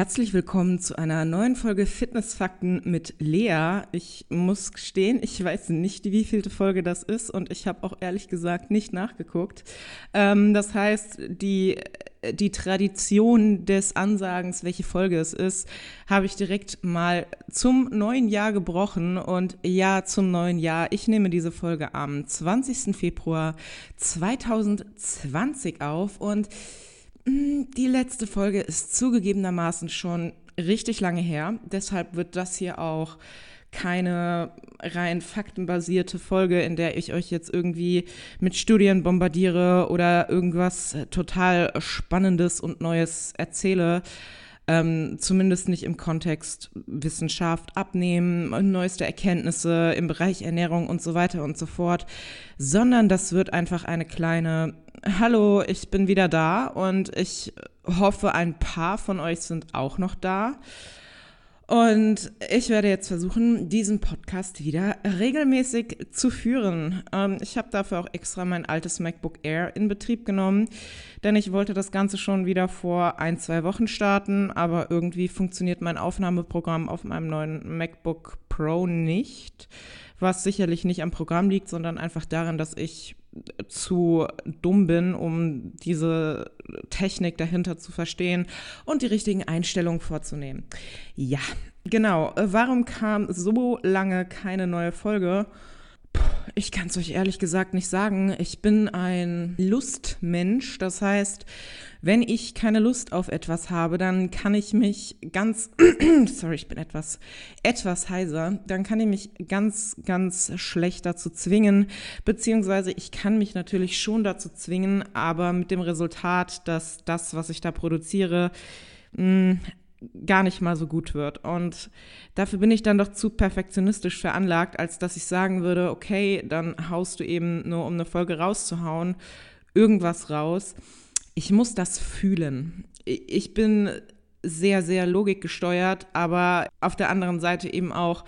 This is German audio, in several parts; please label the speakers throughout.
Speaker 1: Herzlich willkommen zu einer neuen Folge Fitnessfakten mit Lea. Ich muss gestehen, ich weiß nicht, wie vielte Folge das ist und ich habe auch ehrlich gesagt nicht nachgeguckt. Ähm, das heißt, die, die Tradition des Ansagens, welche Folge es ist, habe ich direkt mal zum neuen Jahr gebrochen und ja, zum neuen Jahr. Ich nehme diese Folge am 20. Februar 2020 auf und die letzte Folge ist zugegebenermaßen schon richtig lange her. Deshalb wird das hier auch keine rein faktenbasierte Folge, in der ich euch jetzt irgendwie mit Studien bombardiere oder irgendwas total Spannendes und Neues erzähle. Ähm, zumindest nicht im Kontext Wissenschaft, Abnehmen, neueste Erkenntnisse im Bereich Ernährung und so weiter und so fort, sondern das wird einfach eine kleine Hallo, ich bin wieder da und ich hoffe, ein paar von euch sind auch noch da. Und ich werde jetzt versuchen, diesen Podcast wieder regelmäßig zu führen. Ähm, ich habe dafür auch extra mein altes MacBook Air in Betrieb genommen, denn ich wollte das Ganze schon wieder vor ein, zwei Wochen starten, aber irgendwie funktioniert mein Aufnahmeprogramm auf meinem neuen MacBook Pro nicht, was sicherlich nicht am Programm liegt, sondern einfach daran, dass ich zu dumm bin, um diese Technik dahinter zu verstehen und die richtigen Einstellungen vorzunehmen. Ja, genau. Warum kam so lange keine neue Folge? Ich kann es euch ehrlich gesagt nicht sagen. Ich bin ein Lustmensch. Das heißt, wenn ich keine Lust auf etwas habe, dann kann ich mich ganz, sorry, ich bin etwas, etwas heiser, dann kann ich mich ganz, ganz schlecht dazu zwingen, beziehungsweise ich kann mich natürlich schon dazu zwingen, aber mit dem Resultat, dass das, was ich da produziere, mh, gar nicht mal so gut wird. Und dafür bin ich dann doch zu perfektionistisch veranlagt, als dass ich sagen würde, okay, dann haust du eben nur, um eine Folge rauszuhauen, irgendwas raus. Ich muss das fühlen. Ich bin sehr, sehr logikgesteuert, aber auf der anderen Seite eben auch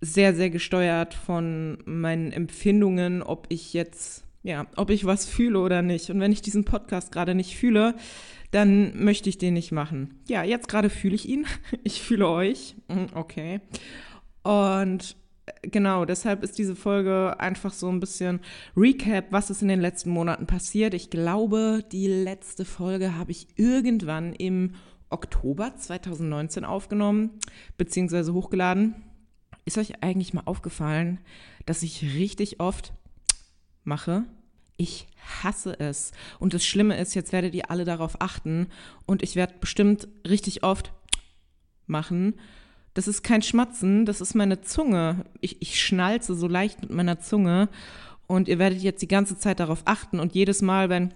Speaker 1: sehr, sehr gesteuert von meinen Empfindungen, ob ich jetzt, ja, ob ich was fühle oder nicht. Und wenn ich diesen Podcast gerade nicht fühle, dann möchte ich den nicht machen. Ja, jetzt gerade fühle ich ihn. Ich fühle euch. Hm, okay. Und äh, genau, deshalb ist diese Folge einfach so ein bisschen Recap, was ist in den letzten Monaten passiert. Ich glaube, die letzte Folge habe ich irgendwann im Oktober 2019 aufgenommen, beziehungsweise hochgeladen. Ist euch eigentlich mal aufgefallen, dass ich richtig oft mache? Ich hasse es. Und das Schlimme ist, jetzt werdet ihr alle darauf achten und ich werde bestimmt richtig oft machen. Das ist kein Schmatzen, das ist meine Zunge. Ich, ich schnalze so leicht mit meiner Zunge und ihr werdet jetzt die ganze Zeit darauf achten und jedes Mal, wenn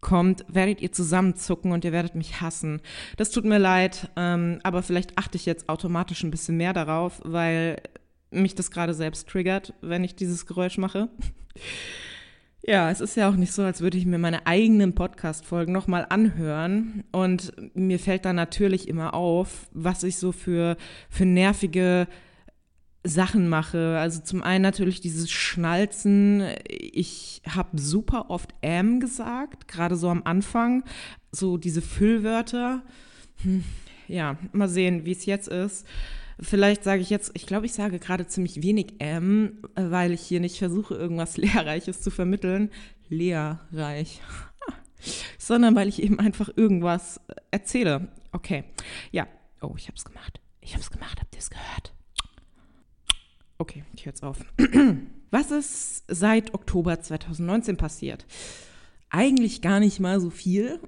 Speaker 1: kommt, werdet ihr zusammenzucken und ihr werdet mich hassen. Das tut mir leid, ähm, aber vielleicht achte ich jetzt automatisch ein bisschen mehr darauf, weil mich das gerade selbst triggert, wenn ich dieses Geräusch mache. Ja, es ist ja auch nicht so, als würde ich mir meine eigenen Podcast-Folgen nochmal anhören. Und mir fällt da natürlich immer auf, was ich so für, für nervige Sachen mache. Also zum einen natürlich dieses Schnalzen. Ich habe super oft M gesagt, gerade so am Anfang. So diese Füllwörter. Hm, ja, mal sehen, wie es jetzt ist. Vielleicht sage ich jetzt, ich glaube, ich sage gerade ziemlich wenig M, weil ich hier nicht versuche, irgendwas Lehrreiches zu vermitteln. Lehrreich. Sondern weil ich eben einfach irgendwas erzähle. Okay. Ja. Oh, ich habe es gemacht. Ich habe es gemacht. Habt ihr es gehört? Okay, ich höre jetzt auf. Was ist seit Oktober 2019 passiert? Eigentlich gar nicht mal so viel.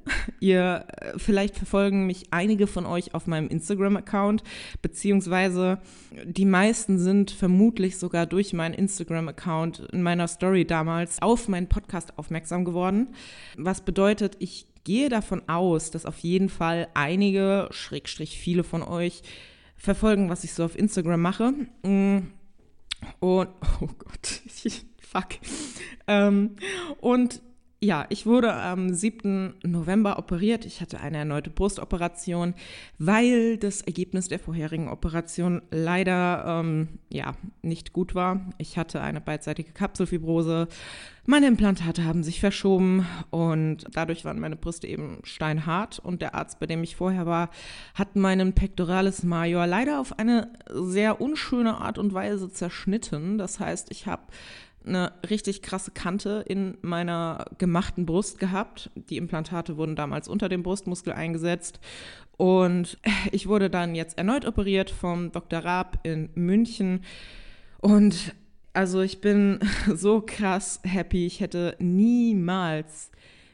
Speaker 1: Ihr, äh, vielleicht verfolgen mich einige von euch auf meinem Instagram-Account, beziehungsweise die meisten sind vermutlich sogar durch meinen Instagram-Account in meiner Story damals auf meinen Podcast aufmerksam geworden. Was bedeutet, ich gehe davon aus, dass auf jeden Fall einige, schrägstrich viele von euch, verfolgen, was ich so auf Instagram mache. Mm. Und, oh Gott, fuck. Ähm, und ja, ich wurde am 7. November operiert. Ich hatte eine erneute Brustoperation, weil das Ergebnis der vorherigen Operation leider ähm, ja, nicht gut war. Ich hatte eine beidseitige Kapselfibrose. Meine Implantate haben sich verschoben und dadurch waren meine Brüste eben steinhart. Und der Arzt, bei dem ich vorher war, hat meinen Pectoralis major leider auf eine sehr unschöne Art und Weise zerschnitten. Das heißt, ich habe eine richtig krasse Kante in meiner gemachten Brust gehabt. Die Implantate wurden damals unter dem Brustmuskel eingesetzt. Und ich wurde dann jetzt erneut operiert vom Dr. Raab in München. Und also ich bin so krass happy. Ich hätte niemals,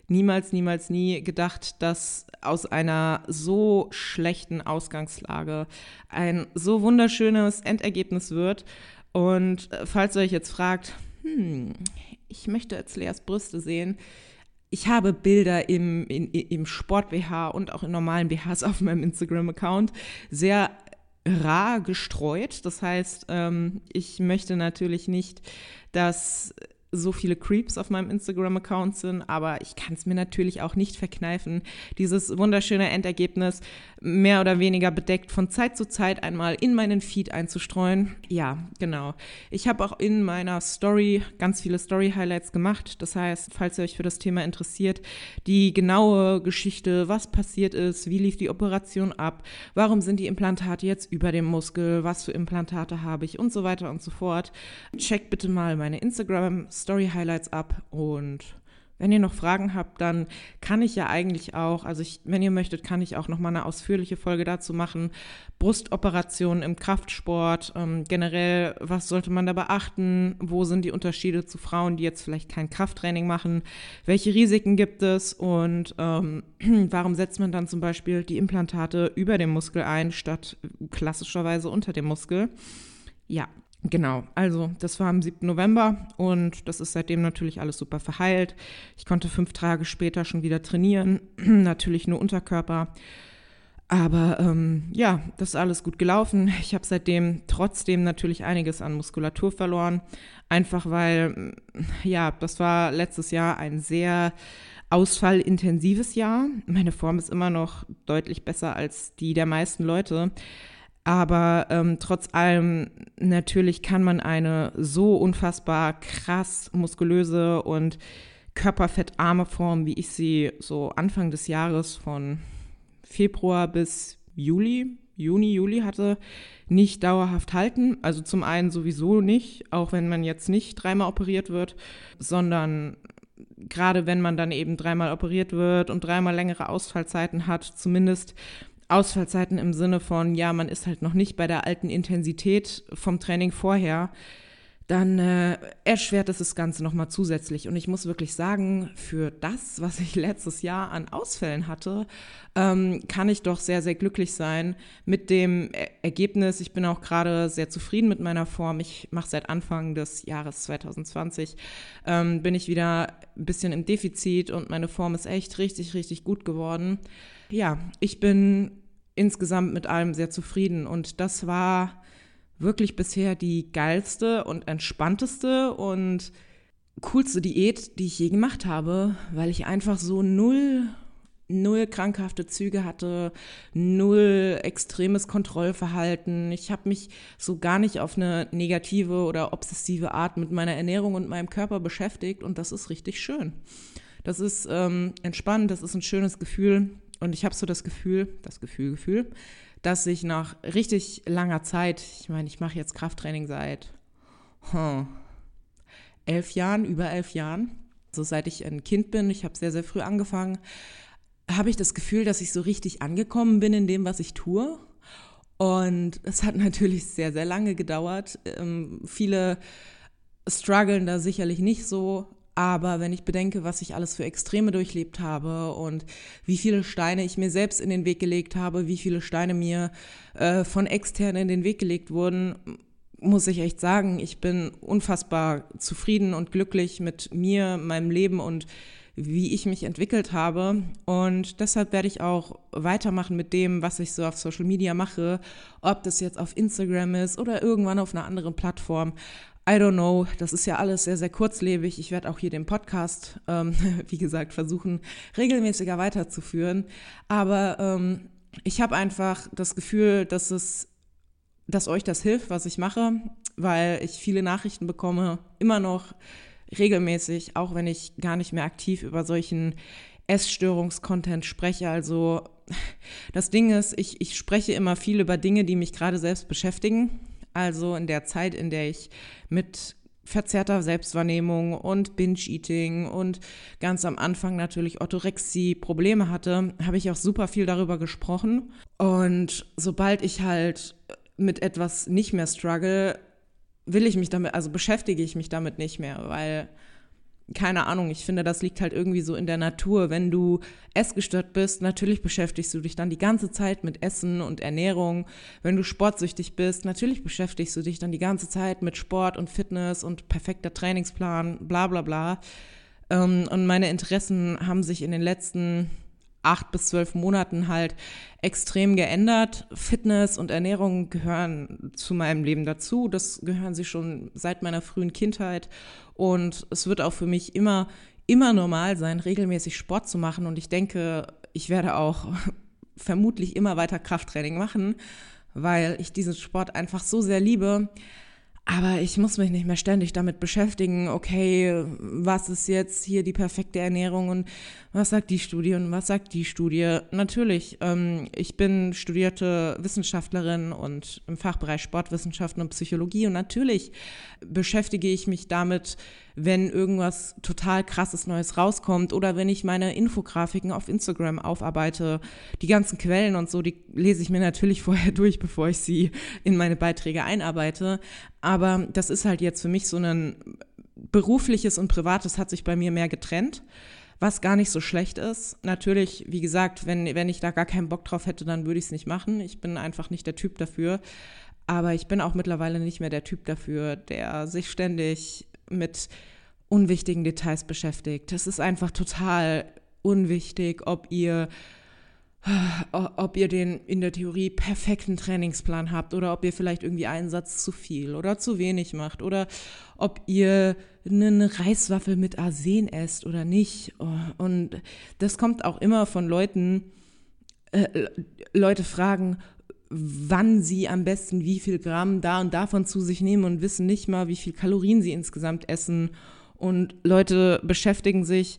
Speaker 1: niemals, niemals, nie gedacht, dass aus einer so schlechten Ausgangslage ein so wunderschönes Endergebnis wird. Und äh, falls ihr euch jetzt fragt, hm, ich möchte jetzt Leas Brüste sehen. Ich habe Bilder im, in, im Sport-BH und auch in normalen BHs auf meinem Instagram-Account sehr rar gestreut. Das heißt, ähm, ich möchte natürlich nicht, dass so viele Creeps auf meinem Instagram-Account sind, aber ich kann es mir natürlich auch nicht verkneifen, dieses wunderschöne Endergebnis mehr oder weniger bedeckt von Zeit zu Zeit einmal in meinen Feed einzustreuen. Ja, genau. Ich habe auch in meiner Story ganz viele Story-Highlights gemacht. Das heißt, falls ihr euch für das Thema interessiert, die genaue Geschichte, was passiert ist, wie lief die Operation ab, warum sind die Implantate jetzt über dem Muskel, was für Implantate habe ich und so weiter und so fort. Checkt bitte mal meine Instagram Story Highlights ab und wenn ihr noch Fragen habt, dann kann ich ja eigentlich auch, also ich, wenn ihr möchtet, kann ich auch noch mal eine ausführliche Folge dazu machen. Brustoperationen im Kraftsport, ähm, generell, was sollte man da beachten? Wo sind die Unterschiede zu Frauen, die jetzt vielleicht kein Krafttraining machen? Welche Risiken gibt es? Und ähm, warum setzt man dann zum Beispiel die Implantate über dem Muskel ein, statt klassischerweise unter dem Muskel? Ja, Genau, also das war am 7. November und das ist seitdem natürlich alles super verheilt. Ich konnte fünf Tage später schon wieder trainieren, natürlich nur Unterkörper. Aber ähm, ja, das ist alles gut gelaufen. Ich habe seitdem trotzdem natürlich einiges an Muskulatur verloren. Einfach weil, ja, das war letztes Jahr ein sehr ausfallintensives Jahr. Meine Form ist immer noch deutlich besser als die der meisten Leute. Aber ähm, trotz allem, natürlich kann man eine so unfassbar krass muskulöse und körperfettarme Form, wie ich sie so Anfang des Jahres von Februar bis Juli, Juni, Juli hatte, nicht dauerhaft halten. Also zum einen sowieso nicht, auch wenn man jetzt nicht dreimal operiert wird, sondern gerade wenn man dann eben dreimal operiert wird und dreimal längere Ausfallzeiten hat, zumindest Ausfallzeiten im Sinne von, ja, man ist halt noch nicht bei der alten Intensität vom Training vorher, dann äh, erschwert es das Ganze nochmal zusätzlich. Und ich muss wirklich sagen, für das, was ich letztes Jahr an Ausfällen hatte, ähm, kann ich doch sehr, sehr glücklich sein mit dem Ergebnis. Ich bin auch gerade sehr zufrieden mit meiner Form. Ich mache seit Anfang des Jahres 2020, ähm, bin ich wieder ein bisschen im Defizit und meine Form ist echt richtig, richtig gut geworden ja, ich bin insgesamt mit allem sehr zufrieden und das war wirklich bisher die geilste und entspannteste und coolste Diät, die ich je gemacht habe, weil ich einfach so null null krankhafte Züge hatte, null extremes Kontrollverhalten. Ich habe mich so gar nicht auf eine negative oder obsessive Art mit meiner Ernährung und meinem Körper beschäftigt und das ist richtig schön. Das ist ähm, entspannt, das ist ein schönes Gefühl und ich habe so das Gefühl, das Gefühl, Gefühl, dass ich nach richtig langer Zeit, ich meine, ich mache jetzt Krafttraining seit hm, elf Jahren, über elf Jahren, so seit ich ein Kind bin, ich habe sehr, sehr früh angefangen, habe ich das Gefühl, dass ich so richtig angekommen bin in dem, was ich tue. Und es hat natürlich sehr, sehr lange gedauert. Ähm, viele strugglen da sicherlich nicht so, aber wenn ich bedenke, was ich alles für Extreme durchlebt habe und wie viele Steine ich mir selbst in den Weg gelegt habe, wie viele Steine mir äh, von extern in den Weg gelegt wurden, muss ich echt sagen, ich bin unfassbar zufrieden und glücklich mit mir, meinem Leben und wie ich mich entwickelt habe. Und deshalb werde ich auch weitermachen mit dem, was ich so auf Social Media mache, ob das jetzt auf Instagram ist oder irgendwann auf einer anderen Plattform. I don't know, das ist ja alles sehr, sehr kurzlebig. Ich werde auch hier den Podcast, ähm, wie gesagt, versuchen, regelmäßiger weiterzuführen. Aber ähm, ich habe einfach das Gefühl, dass es, dass euch das hilft, was ich mache, weil ich viele Nachrichten bekomme, immer noch regelmäßig, auch wenn ich gar nicht mehr aktiv über solchen Essstörungskontent spreche. Also das Ding ist, ich, ich spreche immer viel über Dinge, die mich gerade selbst beschäftigen. Also in der Zeit, in der ich mit verzerrter Selbstwahrnehmung und Binge-Eating und ganz am Anfang natürlich Orthorexie Probleme hatte, habe ich auch super viel darüber gesprochen. Und sobald ich halt mit etwas nicht mehr struggle, will ich mich damit, also beschäftige ich mich damit nicht mehr, weil keine Ahnung, ich finde, das liegt halt irgendwie so in der Natur. Wenn du essgestört bist, natürlich beschäftigst du dich dann die ganze Zeit mit Essen und Ernährung. Wenn du sportsüchtig bist, natürlich beschäftigst du dich dann die ganze Zeit mit Sport und Fitness und perfekter Trainingsplan, bla bla bla. Ähm, und meine Interessen haben sich in den letzten acht bis zwölf Monaten halt extrem geändert. Fitness und Ernährung gehören zu meinem Leben dazu. Das gehören sie schon seit meiner frühen Kindheit. Und es wird auch für mich immer, immer normal sein, regelmäßig Sport zu machen. Und ich denke, ich werde auch vermutlich immer weiter Krafttraining machen, weil ich diesen Sport einfach so sehr liebe. Aber ich muss mich nicht mehr ständig damit beschäftigen, okay, was ist jetzt hier die perfekte Ernährung und was sagt die Studie und was sagt die Studie. Natürlich, ähm, ich bin studierte Wissenschaftlerin und im Fachbereich Sportwissenschaften und Psychologie und natürlich beschäftige ich mich damit, wenn irgendwas total krasses Neues rauskommt oder wenn ich meine Infografiken auf Instagram aufarbeite. Die ganzen Quellen und so, die lese ich mir natürlich vorher durch, bevor ich sie in meine Beiträge einarbeite. Aber das ist halt jetzt für mich so ein berufliches und privates hat sich bei mir mehr getrennt was gar nicht so schlecht ist. Natürlich, wie gesagt, wenn, wenn ich da gar keinen Bock drauf hätte, dann würde ich es nicht machen. Ich bin einfach nicht der Typ dafür. Aber ich bin auch mittlerweile nicht mehr der Typ dafür, der sich ständig mit unwichtigen Details beschäftigt. Es ist einfach total unwichtig, ob ihr ob ihr den in der Theorie perfekten Trainingsplan habt oder ob ihr vielleicht irgendwie einen Satz zu viel oder zu wenig macht oder ob ihr eine Reiswaffel mit Arsen esst oder nicht. Und das kommt auch immer von Leuten, äh, Leute fragen, wann sie am besten wie viel Gramm da und davon zu sich nehmen und wissen nicht mal, wie viel Kalorien sie insgesamt essen. Und Leute beschäftigen sich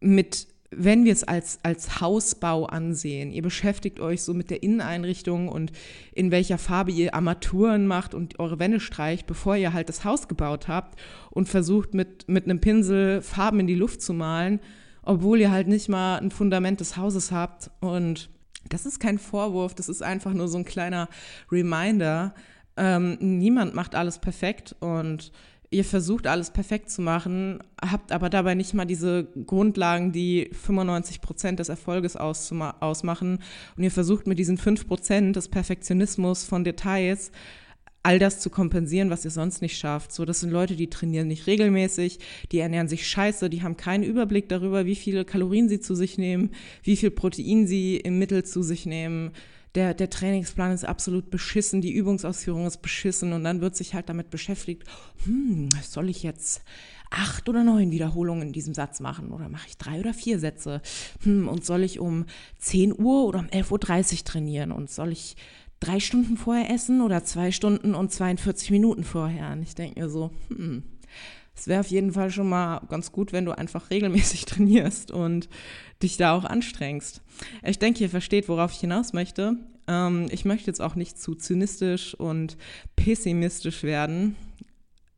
Speaker 1: mit, wenn wir es als, als Hausbau ansehen, ihr beschäftigt euch so mit der Inneneinrichtung und in welcher Farbe ihr Armaturen macht und eure Wände streicht, bevor ihr halt das Haus gebaut habt und versucht mit, mit einem Pinsel Farben in die Luft zu malen, obwohl ihr halt nicht mal ein Fundament des Hauses habt und das ist kein Vorwurf, das ist einfach nur so ein kleiner Reminder. Ähm, niemand macht alles perfekt und ihr versucht alles perfekt zu machen, habt aber dabei nicht mal diese Grundlagen, die 95 Prozent des Erfolges ausmachen. Und ihr versucht mit diesen 5 Prozent des Perfektionismus von Details all das zu kompensieren, was ihr sonst nicht schafft. So, das sind Leute, die trainieren nicht regelmäßig, die ernähren sich scheiße, die haben keinen Überblick darüber, wie viele Kalorien sie zu sich nehmen, wie viel Protein sie im Mittel zu sich nehmen. Der, der Trainingsplan ist absolut beschissen, die Übungsausführung ist beschissen und dann wird sich halt damit beschäftigt, hm, soll ich jetzt acht oder neun Wiederholungen in diesem Satz machen oder mache ich drei oder vier Sätze? Hm, und soll ich um 10 Uhr oder um 11.30 Uhr trainieren und soll ich drei Stunden vorher essen oder zwei Stunden und 42 Minuten vorher. Und ich denke mir so, hm, es wäre auf jeden Fall schon mal ganz gut, wenn du einfach regelmäßig trainierst und dich da auch anstrengst. Ich denke, ihr versteht, worauf ich hinaus möchte. Ähm, ich möchte jetzt auch nicht zu zynistisch und pessimistisch werden,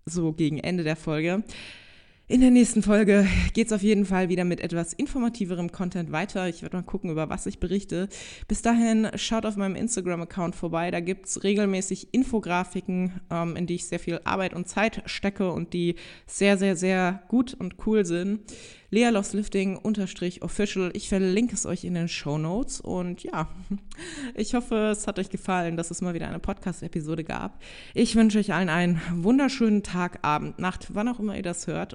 Speaker 1: so gegen Ende der Folge. In der nächsten Folge geht es auf jeden Fall wieder mit etwas informativerem Content weiter. Ich werde mal gucken, über was ich berichte. Bis dahin schaut auf meinem Instagram-Account vorbei. Da gibt es regelmäßig Infografiken, ähm, in die ich sehr viel Arbeit und Zeit stecke und die sehr, sehr, sehr gut und cool sind. Lea Loves Lifting unterstrich official. Ich verlinke es euch in den Show Notes. Und ja, ich hoffe, es hat euch gefallen, dass es mal wieder eine Podcast-Episode gab. Ich wünsche euch allen einen wunderschönen Tag, Abend, Nacht, wann auch immer ihr das hört.